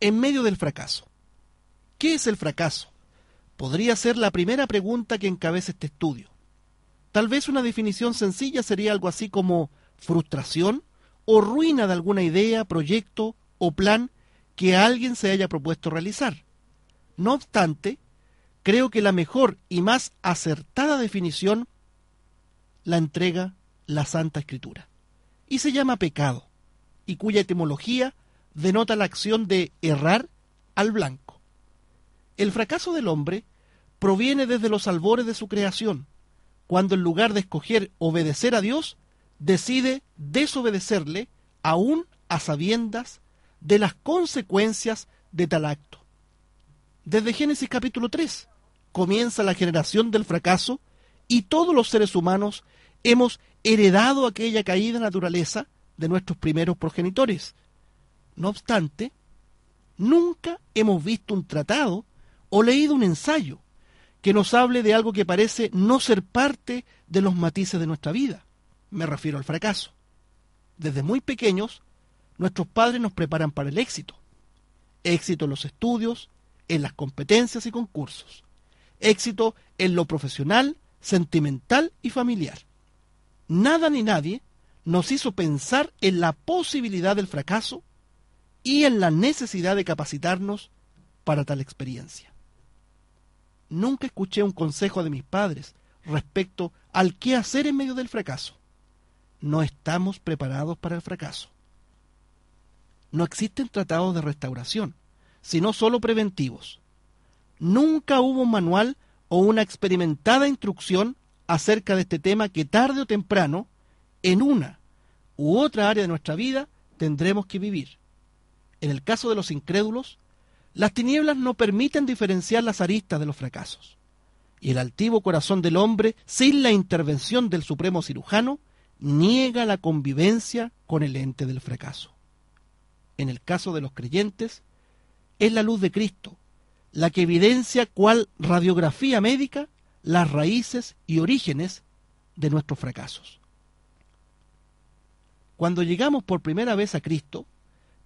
en medio del fracaso. ¿Qué es el fracaso? Podría ser la primera pregunta que encabeza este estudio. Tal vez una definición sencilla sería algo así como frustración o ruina de alguna idea, proyecto o plan que alguien se haya propuesto realizar. No obstante, creo que la mejor y más acertada definición la entrega la Santa Escritura. Y se llama pecado, y cuya etimología denota la acción de errar al blanco. El fracaso del hombre proviene desde los albores de su creación, cuando en lugar de escoger obedecer a Dios, decide desobedecerle aún a sabiendas de las consecuencias de tal acto. Desde Génesis capítulo 3 comienza la generación del fracaso y todos los seres humanos hemos heredado aquella caída naturaleza de nuestros primeros progenitores. No obstante, nunca hemos visto un tratado o leído un ensayo que nos hable de algo que parece no ser parte de los matices de nuestra vida. Me refiero al fracaso. Desde muy pequeños, nuestros padres nos preparan para el éxito. Éxito en los estudios, en las competencias y concursos. Éxito en lo profesional, sentimental y familiar. Nada ni nadie nos hizo pensar en la posibilidad del fracaso y en la necesidad de capacitarnos para tal experiencia. Nunca escuché un consejo de mis padres respecto al qué hacer en medio del fracaso. No estamos preparados para el fracaso. No existen tratados de restauración, sino solo preventivos. Nunca hubo un manual o una experimentada instrucción acerca de este tema que tarde o temprano, en una u otra área de nuestra vida, tendremos que vivir. En el caso de los incrédulos, las tinieblas no permiten diferenciar las aristas de los fracasos. Y el altivo corazón del hombre, sin la intervención del supremo cirujano, niega la convivencia con el ente del fracaso. En el caso de los creyentes, es la luz de Cristo la que evidencia cual radiografía médica las raíces y orígenes de nuestros fracasos. Cuando llegamos por primera vez a Cristo,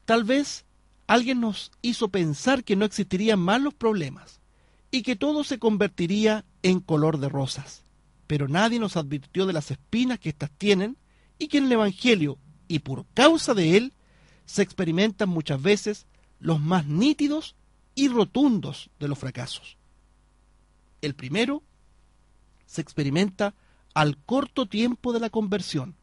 tal vez alguien nos hizo pensar que no existirían más los problemas y que todo se convertiría en color de rosas. Pero nadie nos advirtió de las espinas que éstas tienen y que en el Evangelio, y por causa de él, se experimentan muchas veces los más nítidos y rotundos de los fracasos. El primero se experimenta al corto tiempo de la conversión,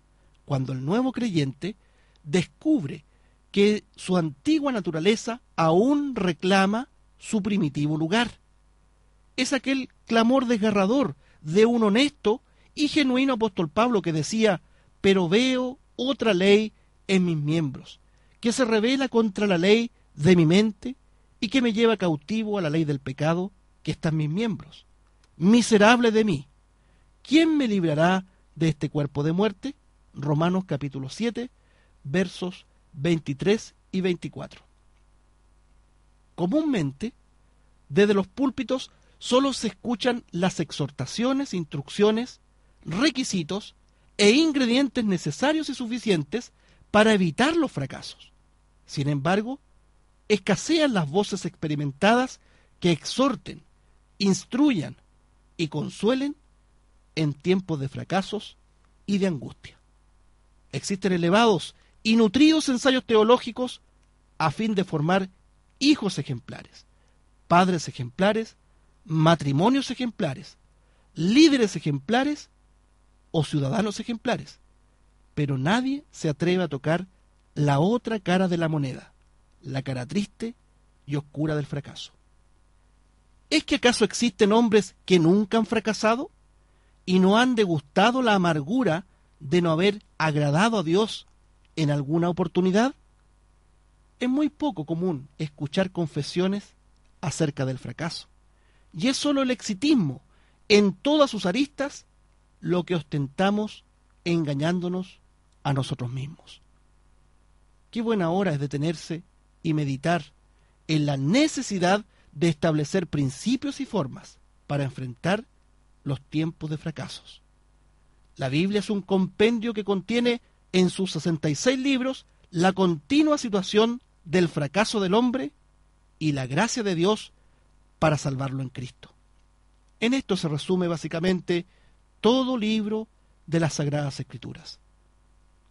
cuando el nuevo creyente descubre que su antigua naturaleza aún reclama su primitivo lugar. Es aquel clamor desgarrador de un honesto y genuino apóstol Pablo que decía, pero veo otra ley en mis miembros, que se revela contra la ley de mi mente y que me lleva cautivo a la ley del pecado que está en mis miembros. Miserable de mí, ¿quién me librará de este cuerpo de muerte? Romanos capítulo 7, versos 23 y 24. Comúnmente, desde los púlpitos solo se escuchan las exhortaciones, instrucciones, requisitos e ingredientes necesarios y suficientes para evitar los fracasos. Sin embargo, escasean las voces experimentadas que exhorten, instruyan y consuelen en tiempos de fracasos y de angustia. Existen elevados y nutridos ensayos teológicos a fin de formar hijos ejemplares, padres ejemplares, matrimonios ejemplares, líderes ejemplares o ciudadanos ejemplares. Pero nadie se atreve a tocar la otra cara de la moneda, la cara triste y oscura del fracaso. ¿Es que acaso existen hombres que nunca han fracasado y no han degustado la amargura de no haber agradado a Dios en alguna oportunidad? Es muy poco común escuchar confesiones acerca del fracaso. Y es solo el exitismo, en todas sus aristas, lo que ostentamos engañándonos a nosotros mismos. Qué buena hora es detenerse y meditar en la necesidad de establecer principios y formas para enfrentar los tiempos de fracasos. La Biblia es un compendio que contiene en sus 66 libros la continua situación del fracaso del hombre y la gracia de Dios para salvarlo en Cristo. En esto se resume básicamente todo libro de las Sagradas Escrituras.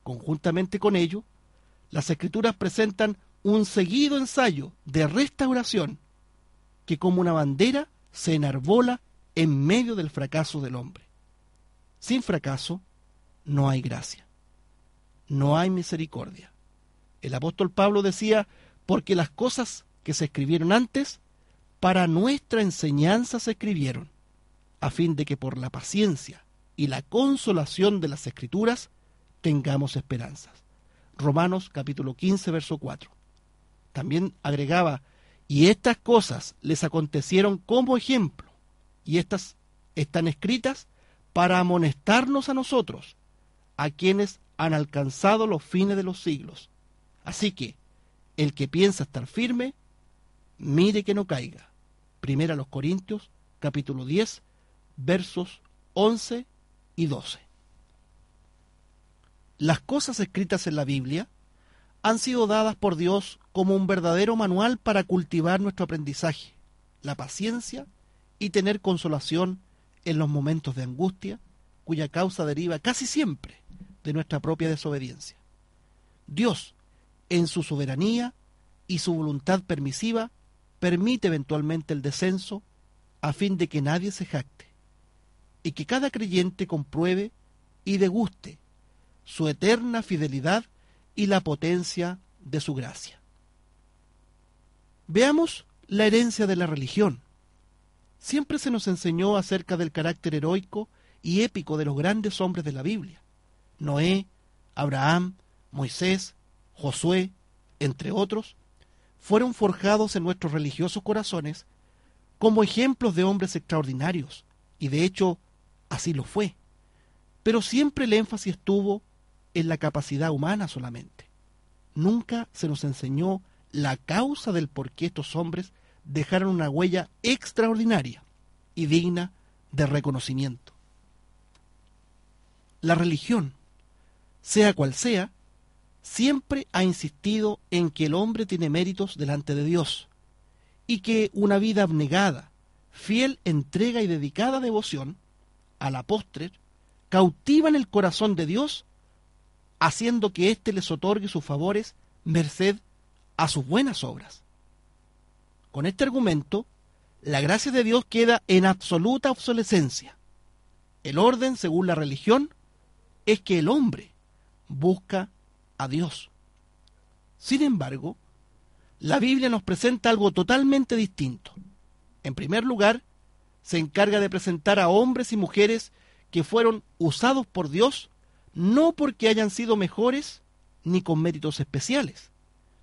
Conjuntamente con ello, las Escrituras presentan un seguido ensayo de restauración que como una bandera se enarbola en medio del fracaso del hombre. Sin fracaso no hay gracia, no hay misericordia. El apóstol Pablo decía, porque las cosas que se escribieron antes, para nuestra enseñanza se escribieron, a fin de que por la paciencia y la consolación de las escrituras tengamos esperanzas. Romanos capítulo 15, verso 4. También agregaba, y estas cosas les acontecieron como ejemplo, y estas están escritas para amonestarnos a nosotros, a quienes han alcanzado los fines de los siglos. Así que, el que piensa estar firme, mire que no caiga. Primera los Corintios, capítulo 10, versos 11 y 12. Las cosas escritas en la Biblia han sido dadas por Dios como un verdadero manual para cultivar nuestro aprendizaje, la paciencia y tener consolación en los momentos de angustia, cuya causa deriva casi siempre de nuestra propia desobediencia. Dios, en su soberanía y su voluntad permisiva, permite eventualmente el descenso a fin de que nadie se jacte y que cada creyente compruebe y deguste su eterna fidelidad y la potencia de su gracia. Veamos la herencia de la religión. Siempre se nos enseñó acerca del carácter heroico y épico de los grandes hombres de la Biblia. Noé, Abraham, Moisés, Josué, entre otros, fueron forjados en nuestros religiosos corazones como ejemplos de hombres extraordinarios, y de hecho así lo fue. Pero siempre el énfasis estuvo en la capacidad humana solamente. Nunca se nos enseñó la causa del por qué estos hombres dejaron una huella extraordinaria y digna de reconocimiento. La religión, sea cual sea, siempre ha insistido en que el hombre tiene méritos delante de Dios y que una vida abnegada, fiel entrega y dedicada devoción a la postre cautivan el corazón de Dios, haciendo que éste les otorgue sus favores merced a sus buenas obras. Con este argumento, la gracia de Dios queda en absoluta obsolescencia. El orden, según la religión, es que el hombre busca a Dios. Sin embargo, la Biblia nos presenta algo totalmente distinto. En primer lugar, se encarga de presentar a hombres y mujeres que fueron usados por Dios no porque hayan sido mejores ni con méritos especiales,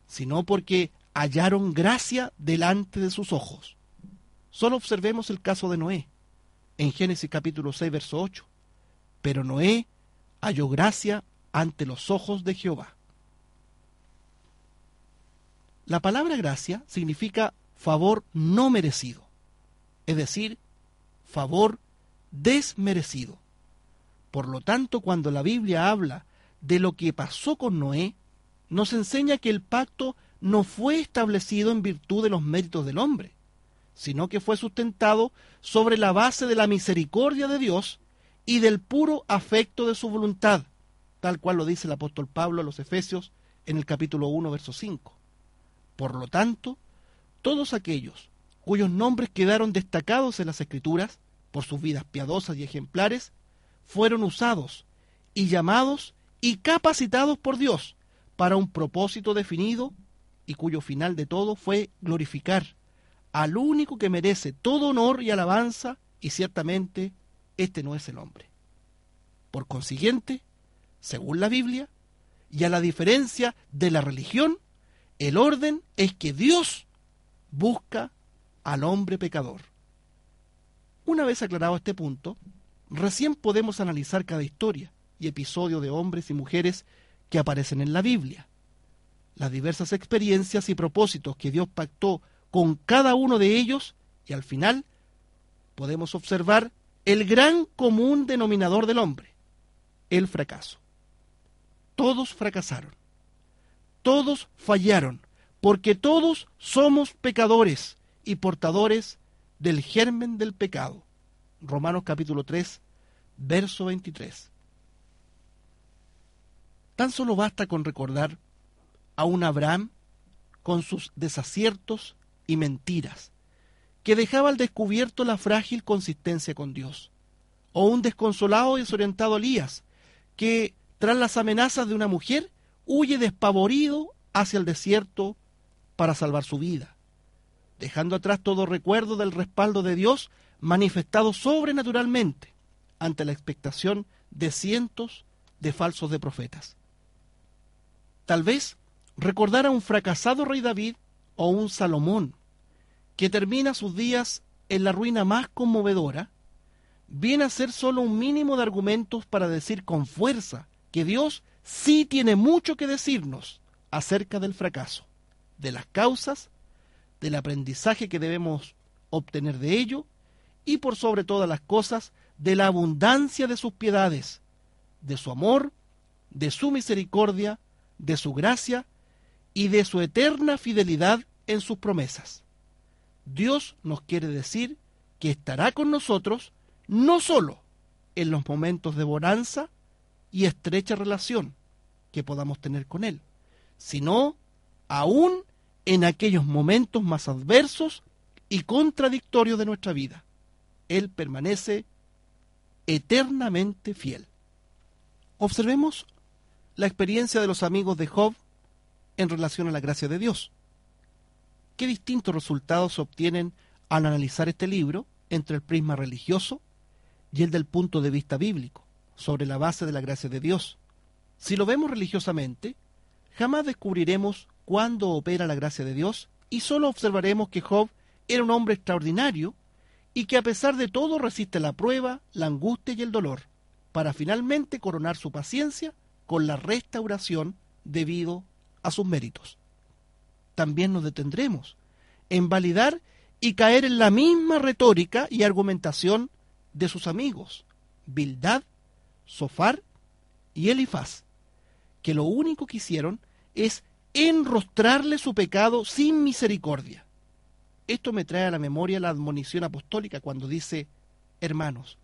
sino porque hallaron gracia delante de sus ojos. Solo observemos el caso de Noé, en Génesis capítulo 6, verso 8. Pero Noé halló gracia ante los ojos de Jehová. La palabra gracia significa favor no merecido, es decir, favor desmerecido. Por lo tanto, cuando la Biblia habla de lo que pasó con Noé, nos enseña que el pacto no fue establecido en virtud de los méritos del hombre, sino que fue sustentado sobre la base de la misericordia de Dios y del puro afecto de su voluntad, tal cual lo dice el apóstol Pablo a los Efesios en el capítulo 1, verso 5. Por lo tanto, todos aquellos cuyos nombres quedaron destacados en las Escrituras por sus vidas piadosas y ejemplares, fueron usados y llamados y capacitados por Dios para un propósito definido y cuyo final de todo fue glorificar al único que merece todo honor y alabanza y ciertamente este no es el hombre. Por consiguiente, según la Biblia, y a la diferencia de la religión, el orden es que Dios busca al hombre pecador. Una vez aclarado este punto, recién podemos analizar cada historia y episodio de hombres y mujeres que aparecen en la Biblia. Las diversas experiencias y propósitos que Dios pactó con cada uno de ellos y al final podemos observar el gran común denominador del hombre, el fracaso. Todos fracasaron. Todos fallaron porque todos somos pecadores y portadores del germen del pecado. Romanos capítulo 3, verso 23. Tan solo basta con recordar a un Abraham con sus desaciertos y mentiras, que dejaba al descubierto la frágil consistencia con Dios, o un desconsolado y desorientado Elías, que, tras las amenazas de una mujer, huye despavorido hacia el desierto para salvar su vida, dejando atrás todo recuerdo del respaldo de Dios manifestado sobrenaturalmente ante la expectación de cientos de falsos de profetas. Tal vez recordar a un fracasado rey David o un Salomón que termina sus días en la ruina más conmovedora, viene a ser solo un mínimo de argumentos para decir con fuerza que Dios sí tiene mucho que decirnos acerca del fracaso, de las causas, del aprendizaje que debemos obtener de ello y por sobre todas las cosas de la abundancia de sus piedades, de su amor, de su misericordia, de su gracia y de su eterna fidelidad en sus promesas. Dios nos quiere decir que estará con nosotros no solo en los momentos de bonanza y estrecha relación que podamos tener con Él, sino aún en aquellos momentos más adversos y contradictorios de nuestra vida. Él permanece eternamente fiel. Observemos la experiencia de los amigos de Job en relación a la gracia de Dios. ¿Qué distintos resultados se obtienen al analizar este libro entre el prisma religioso y el del punto de vista bíblico, sobre la base de la gracia de Dios? Si lo vemos religiosamente, jamás descubriremos cuándo opera la gracia de Dios y solo observaremos que Job era un hombre extraordinario y que a pesar de todo resiste la prueba, la angustia y el dolor, para finalmente coronar su paciencia con la restauración debido a sus méritos. También nos detendremos en validar y caer en la misma retórica y argumentación de sus amigos, Bildad, Sofar y Elifaz, que lo único que hicieron es enrostrarle su pecado sin misericordia. Esto me trae a la memoria la admonición apostólica cuando dice, hermanos,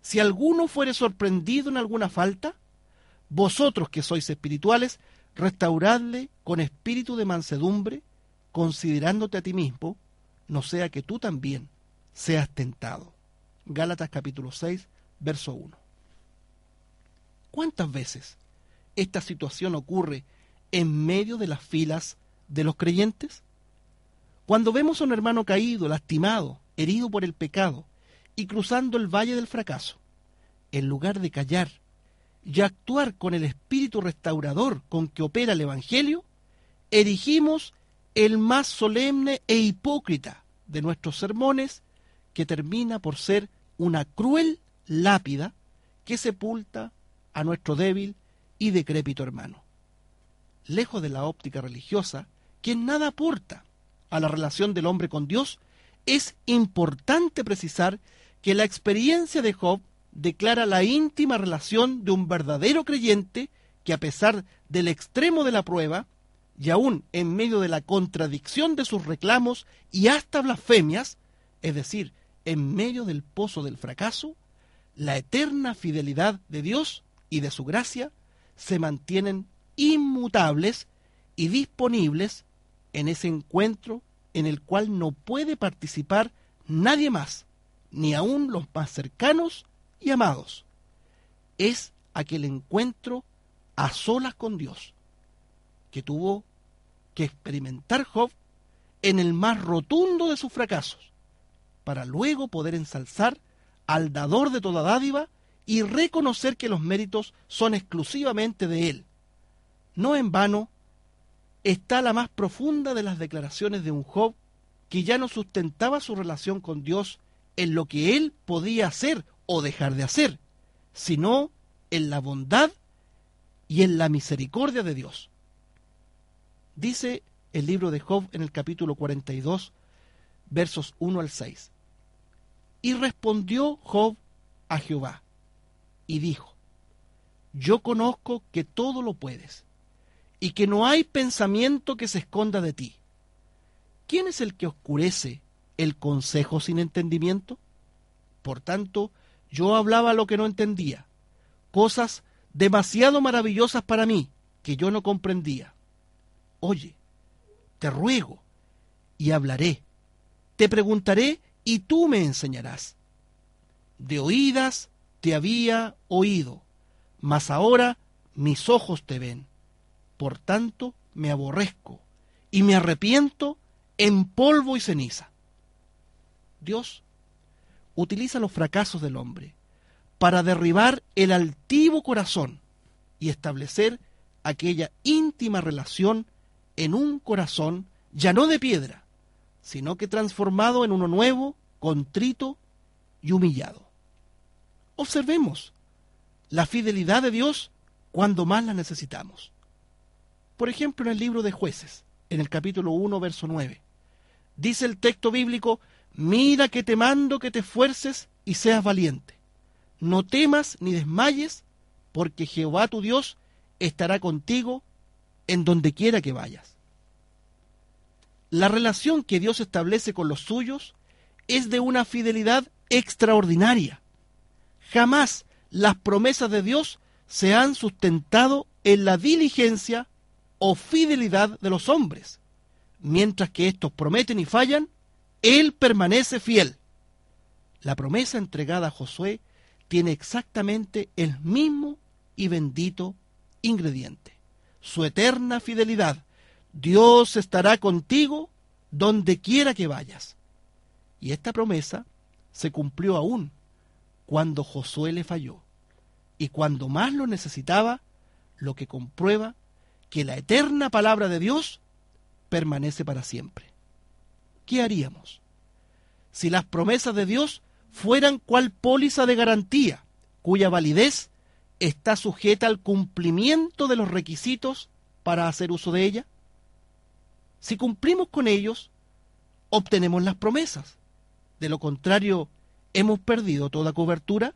si alguno fuere sorprendido en alguna falta, vosotros que sois espirituales, restauradle con espíritu de mansedumbre, considerándote a ti mismo, no sea que tú también seas tentado. Gálatas capítulo 6, verso 1. ¿Cuántas veces esta situación ocurre en medio de las filas de los creyentes? Cuando vemos a un hermano caído, lastimado, herido por el pecado y cruzando el valle del fracaso, en lugar de callar y actuar con el espíritu restaurador con que opera el Evangelio, erigimos el más solemne e hipócrita de nuestros sermones, que termina por ser una cruel lápida que sepulta a nuestro débil y decrépito hermano. Lejos de la óptica religiosa, que nada aporta a la relación del hombre con Dios, es importante precisar que la experiencia de Job declara la íntima relación de un verdadero creyente que a pesar del extremo de la prueba, y aún en medio de la contradicción de sus reclamos y hasta blasfemias, es decir, en medio del pozo del fracaso, la eterna fidelidad de Dios y de su gracia se mantienen inmutables y disponibles en ese encuentro en el cual no puede participar nadie más, ni aun los más cercanos y amados, es aquel encuentro a solas con Dios que tuvo que experimentar Job en el más rotundo de sus fracasos, para luego poder ensalzar al dador de toda dádiva y reconocer que los méritos son exclusivamente de Él. No en vano está la más profunda de las declaraciones de un Job que ya no sustentaba su relación con Dios en lo que él podía hacer o dejar de hacer, sino en la bondad y en la misericordia de Dios. Dice el libro de Job en el capítulo 42, versos 1 al 6. Y respondió Job a Jehová y dijo, Yo conozco que todo lo puedes, y que no hay pensamiento que se esconda de ti. ¿Quién es el que oscurece el consejo sin entendimiento? Por tanto, yo hablaba lo que no entendía, cosas demasiado maravillosas para mí que yo no comprendía. Oye, te ruego y hablaré, te preguntaré y tú me enseñarás. De oídas te había oído, mas ahora mis ojos te ven. Por tanto, me aborrezco y me arrepiento en polvo y ceniza. Dios utiliza los fracasos del hombre para derribar el altivo corazón y establecer aquella íntima relación en un corazón ya no de piedra, sino que transformado en uno nuevo, contrito y humillado. Observemos la fidelidad de Dios cuando más la necesitamos. Por ejemplo, en el libro de jueces, en el capítulo 1, verso 9, dice el texto bíblico, mira que te mando que te esfuerces y seas valiente. No temas ni desmayes, porque Jehová tu Dios estará contigo en donde quiera que vayas. La relación que Dios establece con los suyos es de una fidelidad extraordinaria. Jamás las promesas de Dios se han sustentado en la diligencia o fidelidad de los hombres. Mientras que estos prometen y fallan, Él permanece fiel. La promesa entregada a Josué tiene exactamente el mismo y bendito ingrediente, su eterna fidelidad. Dios estará contigo donde quiera que vayas. Y esta promesa se cumplió aún cuando Josué le falló y cuando más lo necesitaba, lo que comprueba que la eterna palabra de Dios permanece para siempre. ¿Qué haríamos si las promesas de Dios fueran cual póliza de garantía, cuya validez está sujeta al cumplimiento de los requisitos para hacer uso de ella? Si cumplimos con ellos, obtenemos las promesas. De lo contrario, hemos perdido toda cobertura.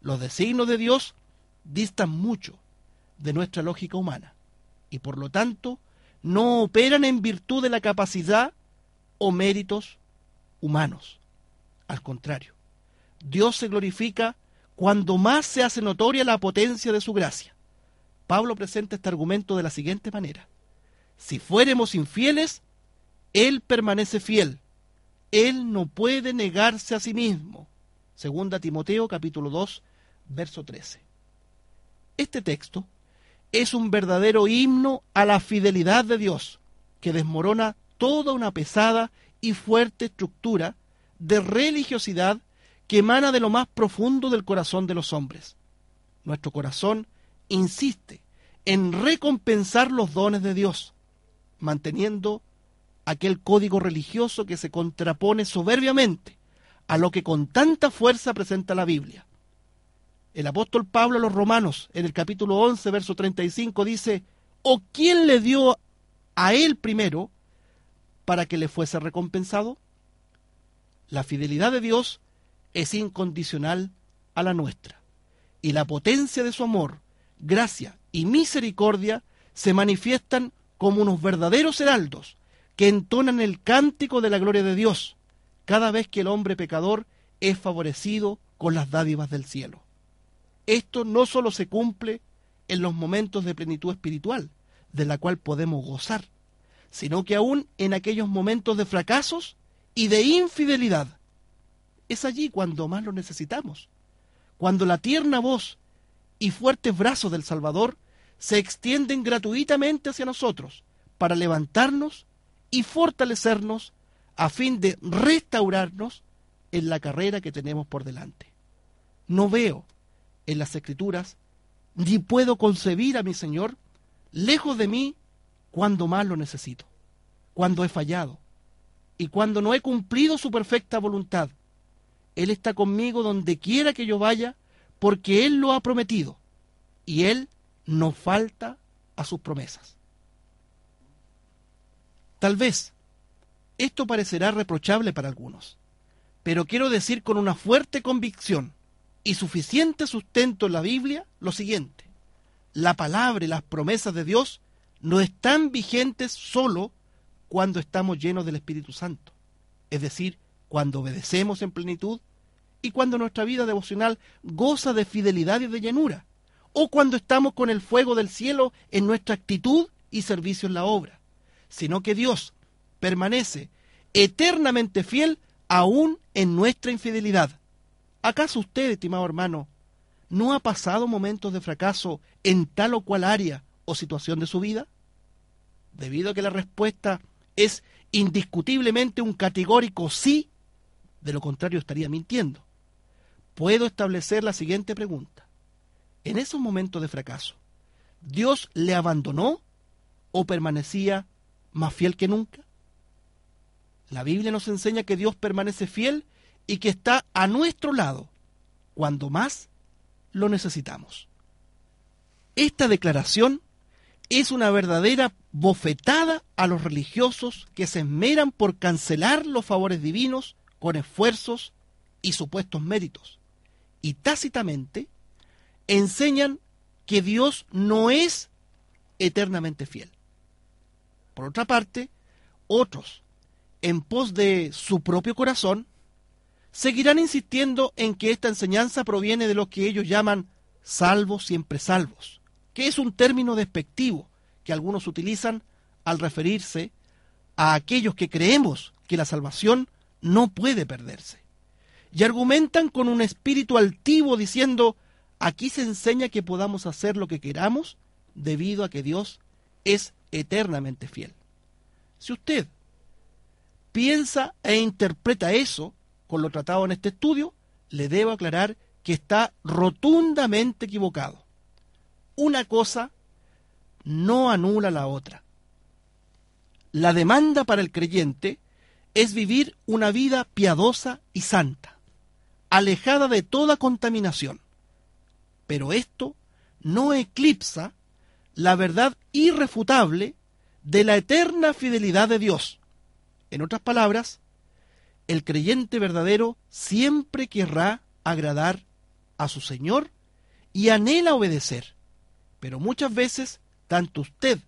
Los designios de Dios distan mucho de nuestra lógica humana y por lo tanto no operan en virtud de la capacidad o méritos humanos. Al contrario, Dios se glorifica cuando más se hace notoria la potencia de su gracia. Pablo presenta este argumento de la siguiente manera. Si fuéramos infieles, Él permanece fiel. Él no puede negarse a sí mismo. Segunda Timoteo capítulo 2, verso 13. Este texto es un verdadero himno a la fidelidad de Dios, que desmorona toda una pesada y fuerte estructura de religiosidad que emana de lo más profundo del corazón de los hombres. Nuestro corazón insiste en recompensar los dones de Dios, manteniendo aquel código religioso que se contrapone soberbiamente a lo que con tanta fuerza presenta la Biblia. El apóstol Pablo a los romanos, en el capítulo 11, verso 35, dice, ¿o quién le dio a él primero para que le fuese recompensado? La fidelidad de Dios es incondicional a la nuestra, y la potencia de su amor, gracia y misericordia se manifiestan como unos verdaderos heraldos que entonan el cántico de la gloria de Dios cada vez que el hombre pecador es favorecido con las dádivas del cielo. Esto no solo se cumple en los momentos de plenitud espiritual, de la cual podemos gozar, sino que aún en aquellos momentos de fracasos y de infidelidad, es allí cuando más lo necesitamos, cuando la tierna voz y fuertes brazos del Salvador se extienden gratuitamente hacia nosotros para levantarnos y fortalecernos a fin de restaurarnos en la carrera que tenemos por delante. No veo en las escrituras ni puedo concebir a mi Señor lejos de mí cuando más lo necesito, cuando he fallado y cuando no he cumplido su perfecta voluntad él está conmigo donde quiera que yo vaya, porque Él lo ha prometido. Y Él no falta a sus promesas. Tal vez esto parecerá reprochable para algunos, pero quiero decir con una fuerte convicción y suficiente sustento en la Biblia lo siguiente. la palabra y las promesas de Dios no están vigentes solo cuando estamos llenos del Espíritu Santo, es decir, cuando obedecemos en plenitud y cuando nuestra vida devocional goza de fidelidad y de llenura, o cuando estamos con el fuego del cielo en nuestra actitud y servicio en la obra, sino que Dios permanece eternamente fiel aún en nuestra infidelidad. ¿Acaso usted, estimado hermano, no ha pasado momentos de fracaso en tal o cual área o situación de su vida? Debido a que la respuesta es indiscutiblemente un categórico sí, de lo contrario estaría mintiendo. Puedo establecer la siguiente pregunta. En esos momentos de fracaso, ¿Dios le abandonó o permanecía más fiel que nunca? La Biblia nos enseña que Dios permanece fiel y que está a nuestro lado cuando más lo necesitamos. Esta declaración es una verdadera bofetada a los religiosos que se esmeran por cancelar los favores divinos con esfuerzos y supuestos méritos, y tácitamente enseñan que Dios no es eternamente fiel. Por otra parte, otros, en pos de su propio corazón, seguirán insistiendo en que esta enseñanza proviene de lo que ellos llaman salvos siempre salvos, que es un término despectivo que algunos utilizan al referirse a aquellos que creemos que la salvación no puede perderse. Y argumentan con un espíritu altivo diciendo, aquí se enseña que podamos hacer lo que queramos debido a que Dios es eternamente fiel. Si usted piensa e interpreta eso con lo tratado en este estudio, le debo aclarar que está rotundamente equivocado. Una cosa no anula la otra. La demanda para el creyente es vivir una vida piadosa y santa, alejada de toda contaminación. Pero esto no eclipsa la verdad irrefutable de la eterna fidelidad de Dios. En otras palabras, el creyente verdadero siempre querrá agradar a su Señor y anhela obedecer. Pero muchas veces, tanto usted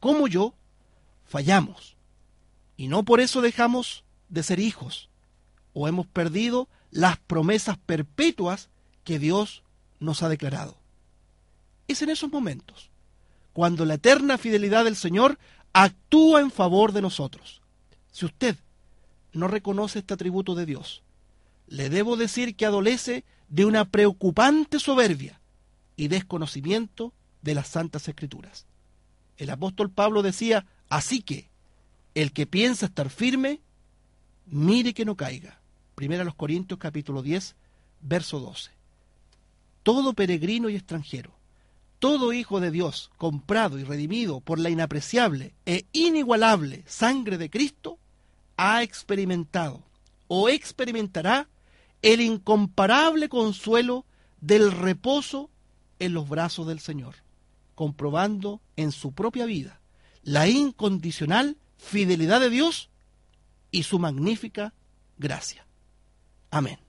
como yo fallamos. Y no por eso dejamos de ser hijos o hemos perdido las promesas perpetuas que Dios nos ha declarado. Es en esos momentos cuando la eterna fidelidad del Señor actúa en favor de nosotros. Si usted no reconoce este atributo de Dios. Le debo decir que adolece de una preocupante soberbia y desconocimiento de las Santas Escrituras. El apóstol Pablo decía, así que el que piensa estar firme, mire que no caiga. Primera los Corintios capítulo 10, verso 12. Todo peregrino y extranjero, todo hijo de Dios, comprado y redimido por la inapreciable e inigualable sangre de Cristo, ha experimentado o experimentará el incomparable consuelo del reposo en los brazos del Señor, comprobando en su propia vida la incondicional fidelidad de Dios y su magnífica gracia. Amén.